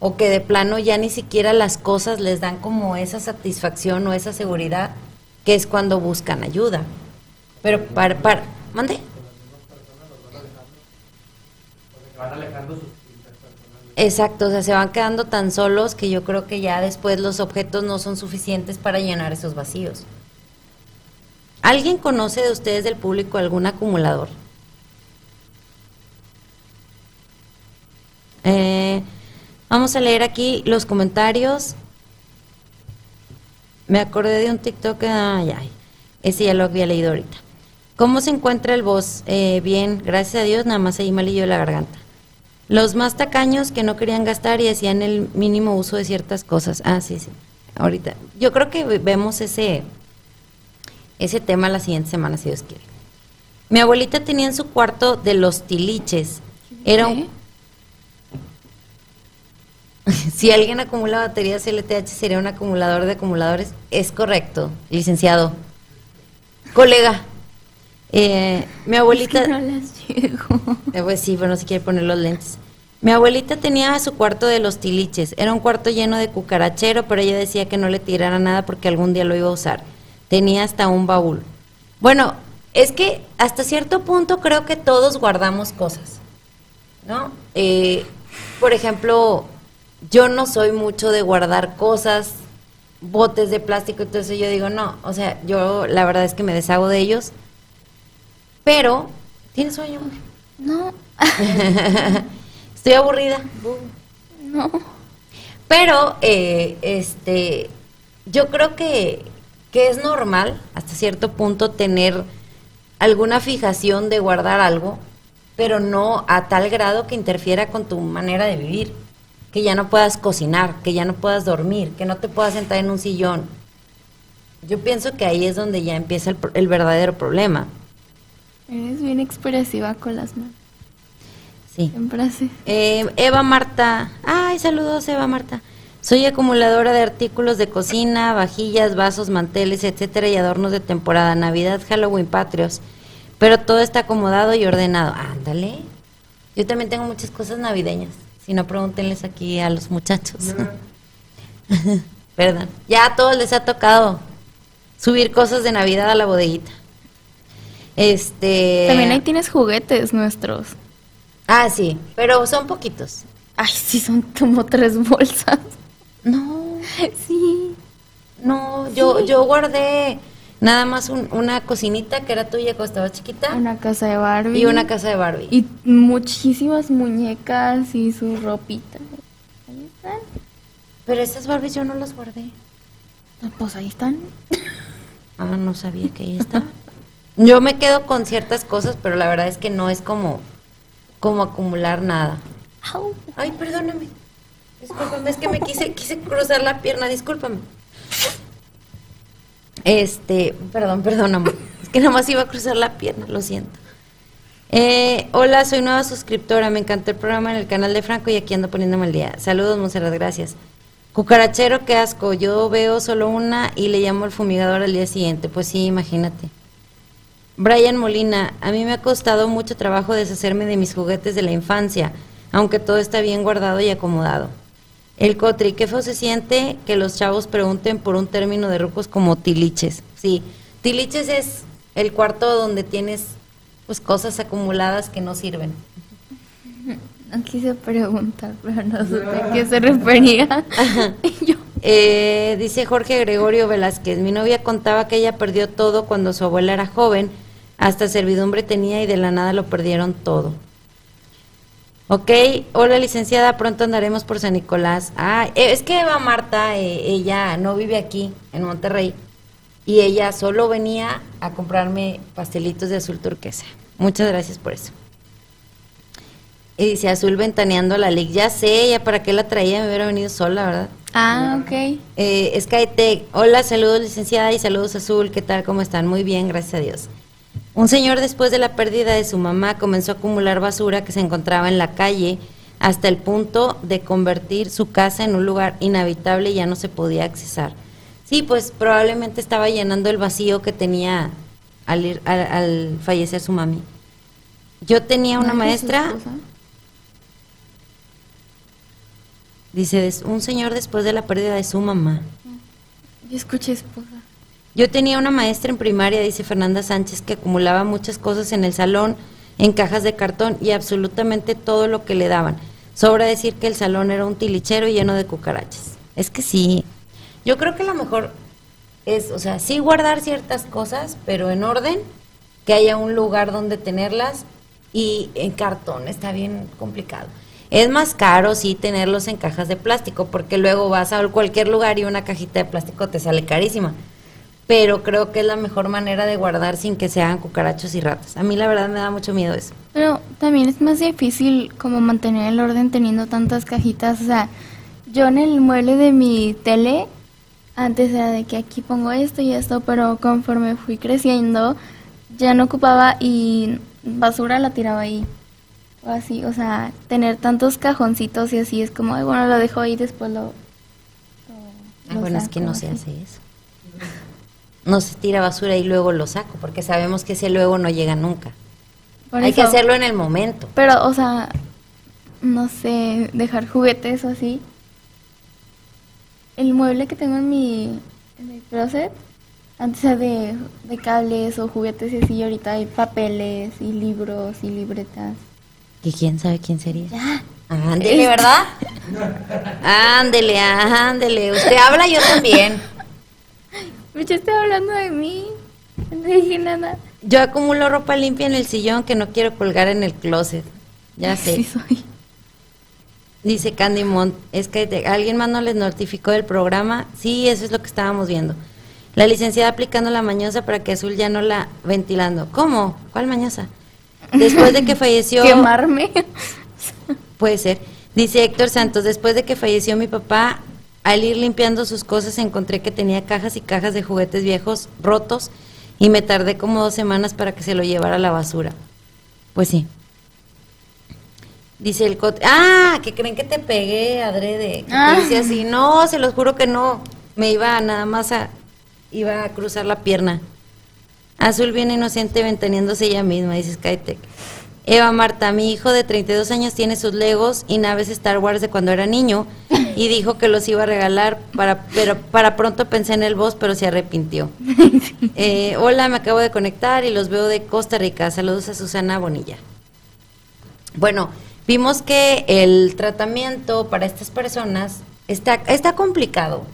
o que de plano ya ni siquiera las cosas les dan como esa satisfacción o esa seguridad, que es cuando buscan ayuda. Pero para, para, mande. Exacto, o sea, se van quedando tan solos que yo creo que ya después los objetos no son suficientes para llenar esos vacíos. ¿Alguien conoce de ustedes del público algún acumulador? Eh, vamos a leer aquí los comentarios. Me acordé de un TikTok, ay, ay, ese ya lo había leído ahorita. ¿Cómo se encuentra el voz? Eh, bien, gracias a Dios, nada más ahí malillo la garganta. Los más tacaños que no querían gastar y hacían el mínimo uso de ciertas cosas. Ah, sí, sí. Ahorita. Yo creo que ve- vemos ese, ese tema la siguiente semana, si Dios quiere. Mi abuelita tenía en su cuarto de los tiliches. Era un... si alguien acumula baterías LTH, sería un acumulador de acumuladores. Es correcto, licenciado. Colega, eh, mi abuelita...
No las llego.
Eh, Pues sí, pero no se quiere poner los lentes. Mi abuelita tenía su cuarto de los tiliches. Era un cuarto lleno de cucarachero, pero ella decía que no le tirara nada porque algún día lo iba a usar. Tenía hasta un baúl. Bueno, es que hasta cierto punto creo que todos guardamos cosas, ¿no? Eh, por ejemplo, yo no soy mucho de guardar cosas, botes de plástico, entonces yo digo, no, o sea, yo la verdad es que me deshago de ellos. Pero, ¿tienes sueño?
No,
Estoy aburrida.
no.
Pero, eh, este, yo creo que, que es normal, hasta cierto punto, tener alguna fijación de guardar algo, pero no a tal grado que interfiera con tu manera de vivir. Que ya no puedas cocinar, que ya no puedas dormir, que no te puedas sentar en un sillón. Yo pienso que ahí es donde ya empieza el, el verdadero problema.
Eres bien expresiva con las manos.
Sí.
Así.
Eh, Eva Marta, ay, saludos Eva Marta. Soy acumuladora de artículos de cocina, vajillas, vasos, manteles, etcétera, y adornos de temporada, Navidad, Halloween, Patrios. Pero todo está acomodado y ordenado. Ándale. Yo también tengo muchas cosas navideñas. Si no, pregúntenles aquí a los muchachos. Perdón. Ya a todos les ha tocado subir cosas de Navidad a la bodeguita. Este.
También ahí tienes juguetes nuestros.
Ah, sí, pero son poquitos.
Ay, sí, son como tres bolsas.
No,
Sí.
no, yo, yo guardé nada más un- una cocinita que era tuya cuando estaba chiquita
Una casa de Barbie.
y una casa de Barbie.
Y muchísimas muñecas y su ropita. Ahí están.
Pero esas Barbies yo no las guardé.
Ah, Pues ahí están.
Ah, no sabía que ahí estaba. Yo me quedo con ciertas cosas, pero la verdad es que no es como, como acumular nada. Ay, perdóname. Discúlpame, es que me quise, quise cruzar la pierna, discúlpame. Este, perdón, perdón, amor. Es que nada más iba a cruzar la pierna, lo siento. Eh, hola, soy nueva suscriptora. Me encantó el programa en el canal de Franco y aquí ando poniéndome el día. Saludos, Monserrat, gracias. Cucarachero, qué asco. Yo veo solo una y le llamo al fumigador al día siguiente. Pues sí, imagínate. Brian Molina, a mí me ha costado mucho trabajo deshacerme de mis juguetes de la infancia, aunque todo está bien guardado y acomodado. El Cotri, qué feo se siente que los chavos pregunten por un término de rucos como tiliches. Sí, tiliches es el cuarto donde tienes pues cosas acumuladas que no sirven.
No quise preguntar, pero no supe a qué se refería. Yo,
Eh, dice Jorge Gregorio Velázquez, mi novia contaba que ella perdió todo cuando su abuela era joven, hasta servidumbre tenía y de la nada lo perdieron todo. Ok, hola licenciada, pronto andaremos por San Nicolás. Ah, eh, es que Eva Marta, eh, ella no vive aquí, en Monterrey, y ella solo venía a comprarme pastelitos de azul turquesa. Muchas gracias por eso. Y dice azul ventaneando la lic. Ya sé, ya para qué la traía, me hubiera venido sola, ¿verdad?
ah, ok.
Eh, Skytech, hola, saludos licenciada y saludos Azul, ¿qué tal? ¿Cómo están? Muy bien, gracias a Dios. Un señor después de la pérdida de su mamá comenzó a acumular basura que se encontraba en la calle hasta el punto de convertir su casa en un lugar inhabitable y ya no se podía accesar. Sí, pues probablemente estaba llenando el vacío que tenía al, ir- al, al fallecer su mami. Yo tenía una
¿No es su
maestra, dice, un señor después de la pérdida de su mamá.
Yo escuché esposa.
Yo tenía una maestra en primaria, dice Fernanda Sánchez, que acumulaba muchas cosas en el salón, en cajas de cartón y absolutamente todo lo que le daban. Sobra decir que el salón era un tilichero lleno de cucarachas. Es que sí. Yo creo que lo mejor es, o sea, sí guardar ciertas cosas, pero en orden, que haya un lugar donde tenerlas y en cartón, está bien complicado. Es más caro sí tenerlos en cajas de plástico, porque luego vas a cualquier lugar y una cajita de plástico te sale carísima. Pero creo que es la mejor manera de guardar sin que se hagan cucarachos y ratas. A mí la verdad me da mucho miedo eso.
Pero también es más difícil como mantener el orden teniendo tantas cajitas. O sea, yo en el mueble de mi tele, antes era de que aquí pongo esto y esto, pero conforme fui creciendo, ya no ocupaba y basura la tiraba ahí. O así, o sea, tener tantos cajoncitos y así es como, "Ay, bueno, lo dejo ahí, después lo... lo-
Ah, bueno, es que
saco",
no se hace eso. No se tira basura y luego lo saco, porque sabemos que ese luego no llega nunca.
Por
Hay que hacerlo en el momento.
Pero, o sea, no sé, dejar juguetes o así. El mueble que tengo en mi, en mi closet, antes era de, de cables o juguetes y así, y ahorita hay papeles y libros y libretas.
¿Y quién sabe quién sería?
Ya.
Ándele, ¿verdad? Ándele, ándele. Usted habla, yo también.
Estoy hablando de mí. No dije nada.
Yo acumulo ropa limpia en el sillón que no quiero colgar en el closet. Ya sé.
Sí soy.
Dice Candy Mont, es que alguien más no les notificó del programa. Sí, eso es lo que estábamos viendo. La licenciada aplicando la mañosa para que Azul ya no la ventilando. ¿Cómo? ¿Cuál mañosa? Después de que falleció...
Quemarme.
Puede ser. Dice Héctor Santos, después de que falleció mi papá, al ir limpiando sus cosas encontré que tenía cajas y cajas de juguetes viejos rotos y me tardé como dos semanas para que se lo llevara a la basura. Pues sí. Dice el cote. Ah, que creen que te pegué, adrede. Que
Ah.
te dice así. No, se los juro que no. Me iba nada más a. Iba a cruzar la pierna. Azul bien inocente ventaneándose ella misma, dice Skytech. Eva Marta, mi hijo de 32 años tiene sus Legos y naves Star Wars de cuando era niño y dijo que los iba a regalar, para, pero para pronto pensé en el boss, pero se arrepintió. Eh, hola, me acabo de conectar y los veo de Costa Rica. Saludos a Susana Bonilla. Bueno, vimos que el tratamiento para estas personas está, está complicado,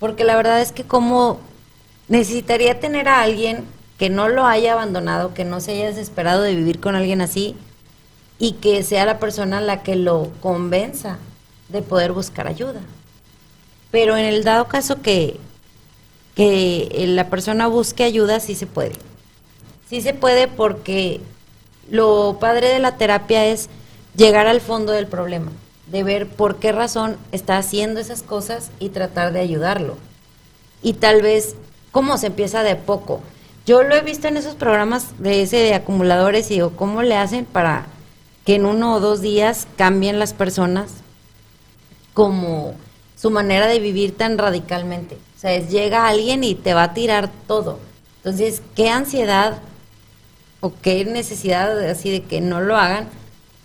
porque la verdad es que como necesitaría tener a alguien que no lo haya abandonado, que no se haya desesperado de vivir con alguien así y que sea la persona la que lo convenza de poder buscar ayuda. Pero en el dado caso que, que la persona busque ayuda, sí se puede. Sí se puede porque lo padre de la terapia es llegar al fondo del problema, de ver por qué razón está haciendo esas cosas y tratar de ayudarlo. Y tal vez cómo se empieza de poco. Yo lo he visto en esos programas de ese de acumuladores y digo, ¿cómo le hacen para que en uno o dos días cambien las personas como su manera de vivir tan radicalmente? O sea, es, llega alguien y te va a tirar todo. Entonces, ¿qué ansiedad o qué necesidad así de que no lo hagan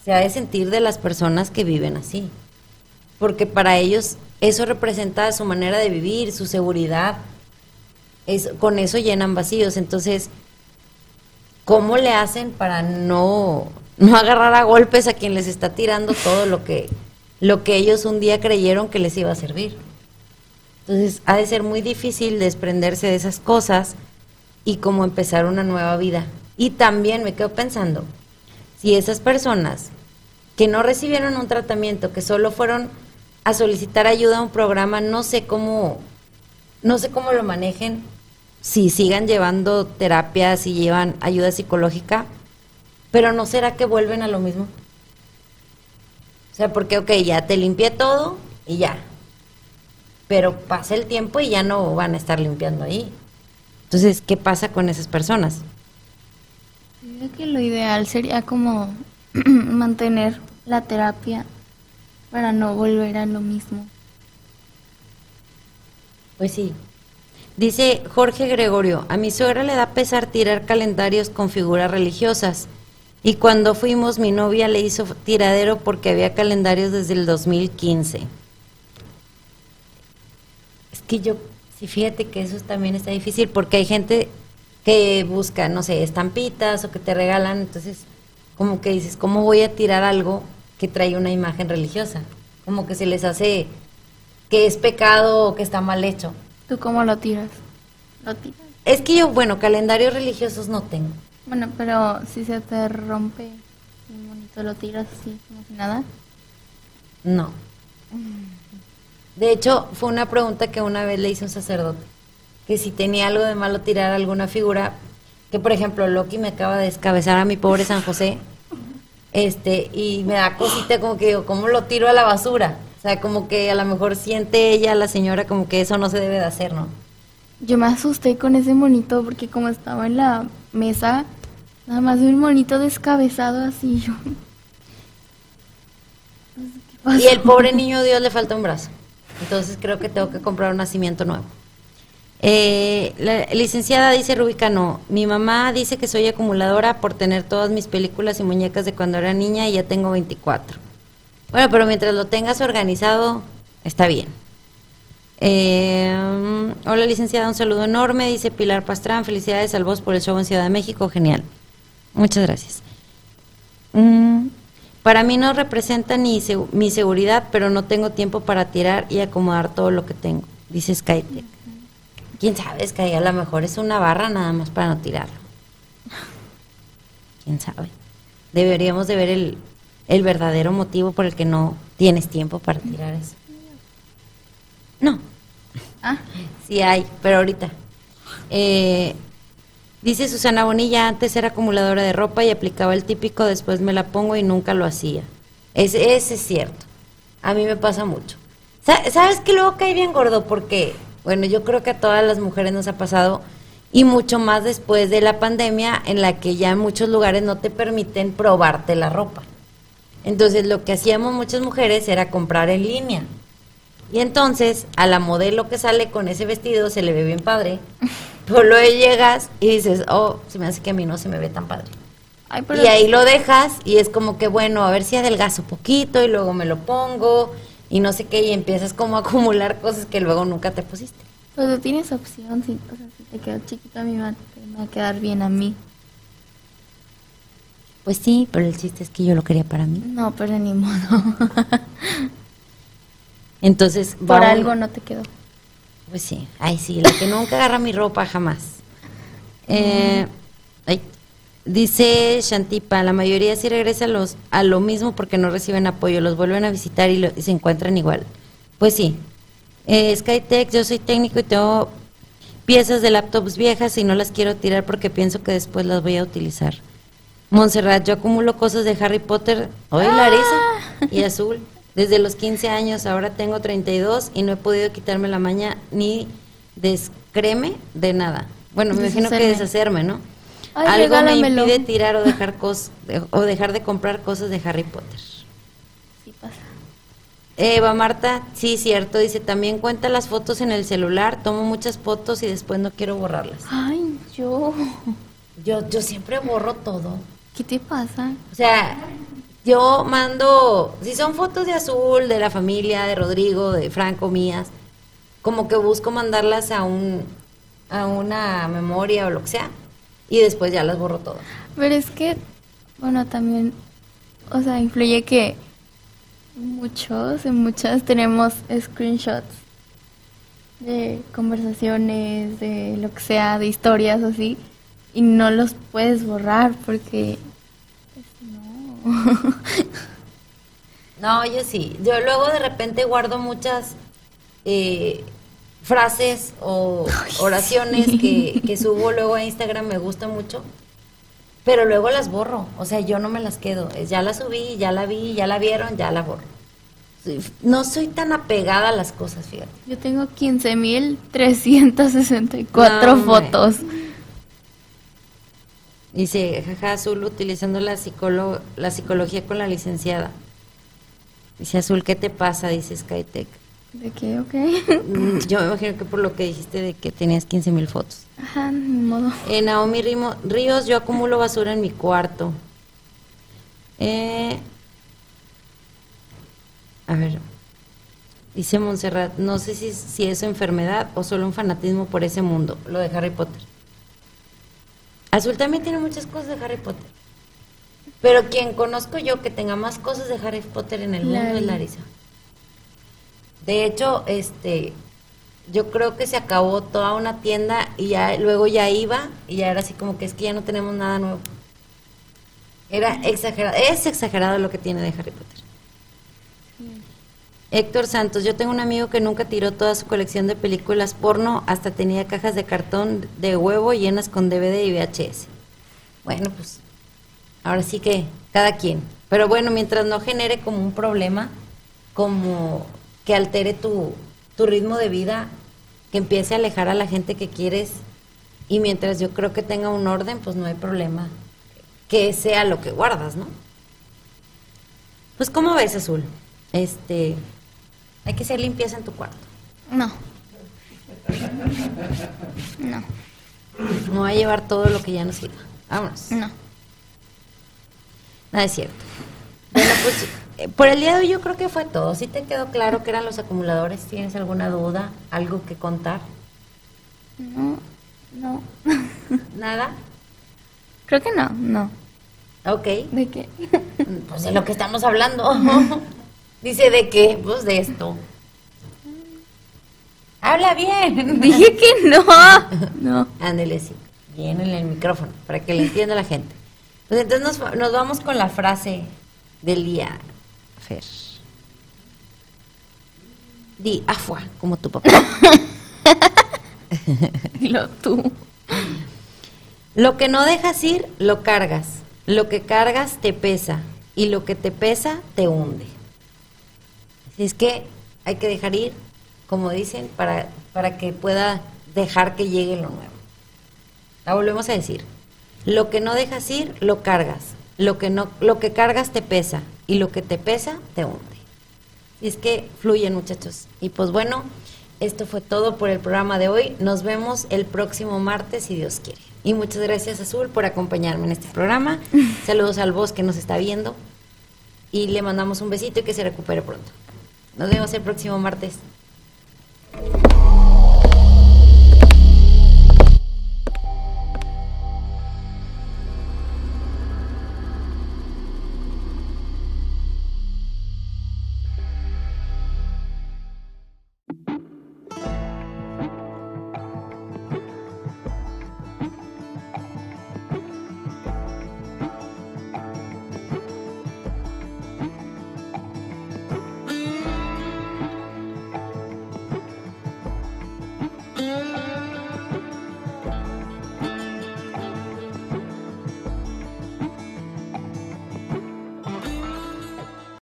se ha de sentir de las personas que viven así? Porque para ellos eso representa su manera de vivir, su seguridad. Es, con eso llenan vacíos. Entonces, ¿cómo le hacen para no, no agarrar a golpes a quien les está tirando todo lo que, lo que ellos un día creyeron que les iba a servir? Entonces, ha de ser muy difícil desprenderse de esas cosas y como empezar una nueva vida. Y también me quedo pensando, si esas personas que no recibieron un tratamiento, que solo fueron a solicitar ayuda a un programa, no sé cómo, no sé cómo lo manejen, si sigan llevando terapia, si llevan ayuda psicológica, pero no será que vuelven a lo mismo. O sea, porque, ok, ya te limpié todo y ya. Pero pasa el tiempo y ya no van a estar limpiando ahí. Entonces, ¿qué pasa con esas personas?
Creo que lo ideal sería como mantener la terapia para no volver a lo mismo.
Pues sí. Dice Jorge Gregorio, a mi suegra le da pesar tirar calendarios con figuras religiosas. Y cuando fuimos, mi novia le hizo tiradero porque había calendarios desde el 2015. Es que yo, sí, fíjate que eso también está difícil porque hay gente que busca, no sé, estampitas o que te regalan, entonces como que dices, ¿cómo voy a tirar algo que trae una imagen religiosa? Como que se les hace que es pecado o que está mal hecho.
¿Tú cómo lo tiras? ¿Lo tiras?
Es que yo, bueno, calendarios religiosos no tengo.
Bueno, pero si se te rompe un bonito, lo tiras así, como si nada.
No. De hecho, fue una pregunta que una vez le hice un sacerdote, que si tenía algo de malo tirar alguna figura, que por ejemplo Loki me acaba de descabezar a mi pobre San José, este, y me da cosita como que digo, ¿cómo lo tiro a la basura? O sea, como que a lo mejor siente ella, la señora, como que eso no se debe de hacer, ¿no?
Yo me asusté con ese monito porque como estaba en la mesa, nada más vi un monito descabezado así yo.
Y el pobre niño Dios le falta un brazo. Entonces creo que tengo que comprar un nacimiento nuevo. Eh, la licenciada dice Rubicano, mi mamá dice que soy acumuladora por tener todas mis películas y muñecas de cuando era niña y ya tengo 24. Bueno, pero mientras lo tengas organizado, está bien. Eh, hola licenciada, un saludo enorme, dice Pilar Pastrán, felicidades al vos por el show en Ciudad de México, genial. Muchas gracias. Mm, para mí no representa ni mi seguridad, pero no tengo tiempo para tirar y acomodar todo lo que tengo, dice Skytech. ¿Quién sabe, Sky? A lo mejor es una barra nada más para no tirarlo. ¿Quién sabe? Deberíamos de ver el, el verdadero motivo por el que no tienes tiempo para tirar eso. No,
Ah,
Sí hay, pero ahorita. Eh, dice Susana Bonilla, antes era acumuladora de ropa y aplicaba el típico, después me la pongo y nunca lo hacía. Ese, ese es cierto. A mí me pasa mucho. Sa- ¿Sabes que luego cae bien gordo? Porque, bueno, yo creo que a todas las mujeres nos ha pasado y mucho más después de la pandemia en la que ya en muchos lugares no te permiten probarte la ropa. Entonces lo que hacíamos muchas mujeres era comprar en línea. Y entonces a la modelo que sale con ese vestido se le ve bien padre. Pero luego llegas y dices, oh, se me hace que a mí no se me ve tan padre.
Ay, pero
Y ahí lo dejas y es como que, bueno, a ver si adelgazo poquito y luego me lo pongo y no sé qué y empiezas como a acumular cosas que luego nunca te pusiste.
pues tú tienes opción, si, o sea, si te quedó chiquito a mí me va, me va a quedar bien a mí.
Pues sí, pero el chiste es que yo lo quería para mí.
No, pero ni modo.
Entonces,
Por
va un-
algo no te quedó.
Pues sí, ay sí, la que nunca agarra mi ropa jamás. Eh, ay, dice Shantipa, la mayoría sí regresa a, los, a lo mismo porque no reciben apoyo, los vuelven a visitar y, lo- y se encuentran igual. Pues sí, eh, Skytech, yo soy técnico y tengo piezas de laptops viejas y no las quiero tirar porque pienso que después las voy a utilizar. Montserrat, yo acumulo cosas de Harry Potter, hoy Larisa y Azul. Desde los 15 años, ahora tengo 32 y no he podido quitarme la maña ni descreme de nada. Bueno, me imagino que
Deshacerme.
¿no?
Ay,
Algo me impide tirar o dejar cos de- o dejar de comprar cosas de Harry Potter.
Sí pasa.
Eva Marta, sí, cierto, dice, también cuenta las fotos en el celular, tomo muchas fotos y después no quiero borrarlas.
Ay, yo.
Yo, yo siempre borro todo.
¿Qué te pasa?
O sea, yo mando, si son fotos de azul, de la familia, de Rodrigo, de Franco, mías, como que busco mandarlas a un a una memoria o lo que sea y después ya las borro todas.
Pero es que, bueno, también, o sea, influye que muchos, en muchas tenemos screenshots de conversaciones, de lo que sea, de historias así, y no los puedes borrar porque pues, no.
No, yo sí. Yo luego de repente guardo muchas eh, frases o oraciones que, que subo luego a Instagram, me gusta mucho, pero luego las borro. O sea, yo no me las quedo. Ya la subí, ya la vi, ya la vieron, ya la borro. No soy tan apegada a las cosas, fíjate.
Yo tengo 15.364
No,
fotos.
Dice, jaja, Azul utilizando la, psicolo- la psicología con la licenciada. Dice, Azul, ¿qué te pasa? Dice Skytech.
¿De qué? Ok.
Mm, Yo me imagino que por lo que dijiste de que tenías 15 mil fotos.
Ajá, ni modo.
Eh, Naomi Rimo- Ríos, yo acumulo basura en mi cuarto. Eh, a ver, dice Montserrat, no sé si, si es enfermedad o solo un fanatismo por ese mundo, lo de Harry Potter. Azul también tiene muchas cosas de Harry Potter. Pero quien conozco yo que tenga más cosas de Harry Potter en el mundo es
Lari.
Larisa. De hecho, este, yo creo que se acabó toda una tienda y ya luego ya iba y ya era así como que es que ya no tenemos nada nuevo. Era exagerado, es exagerado lo que tiene de Harry Potter. Héctor Santos, yo tengo un amigo que nunca tiró toda su colección de películas porno, hasta tenía cajas de cartón de huevo llenas con DVD y VHS. Bueno, pues ahora sí que cada quien. Pero bueno, mientras no genere como un problema, como que altere tu, ritmo de vida, que empiece a alejar a la gente que quieres y mientras yo creo que tenga un orden, pues no hay problema. Que sea lo que guardas, ¿no? Pues ¿cómo ves, Azul? Este, hay que hacer limpieza en tu cuarto.
No. No,
No va a llevar todo lo que ya no sirva. Vámonos.
no.
Nada es cierto. Bueno, pues eh, por el día de hoy yo creo que fue todo. ¿Sí te quedó claro que eran los acumuladores? ¿Tienes alguna duda? ¿Algo que contar?
No, no.
¿Nada?
Creo que no, no.
Ok.
¿De qué?
Pues de lo que estamos hablando. Dice, ¿de qué? Pues de esto. Habla bien.
Dije que no. No.
Ándele, sí. Bien en el micrófono, para que le entienda la gente. Pues entonces nos, nos vamos con la frase del día, Fer. Di, afua, como tu papá.
Dilo tú.
Lo que no dejas ir, lo cargas. Lo que cargas te pesa. Y lo que te pesa, te hunde. Es que hay que dejar ir, como dicen, para, para que pueda dejar que llegue lo nuevo. La volvemos a decir. Lo que no dejas ir, lo cargas. lo que no, lo que cargas te pesa y lo que te pesa te hunde. Y es que fluyen, muchachos. Y pues bueno, esto fue todo por el programa de hoy. Nos vemos el próximo martes, si Dios quiere. Y muchas gracias, Azul, por acompañarme en este programa. Saludos al vos que nos está viendo. Y le mandamos un besito y que se recupere pronto. Nos vemos el próximo martes.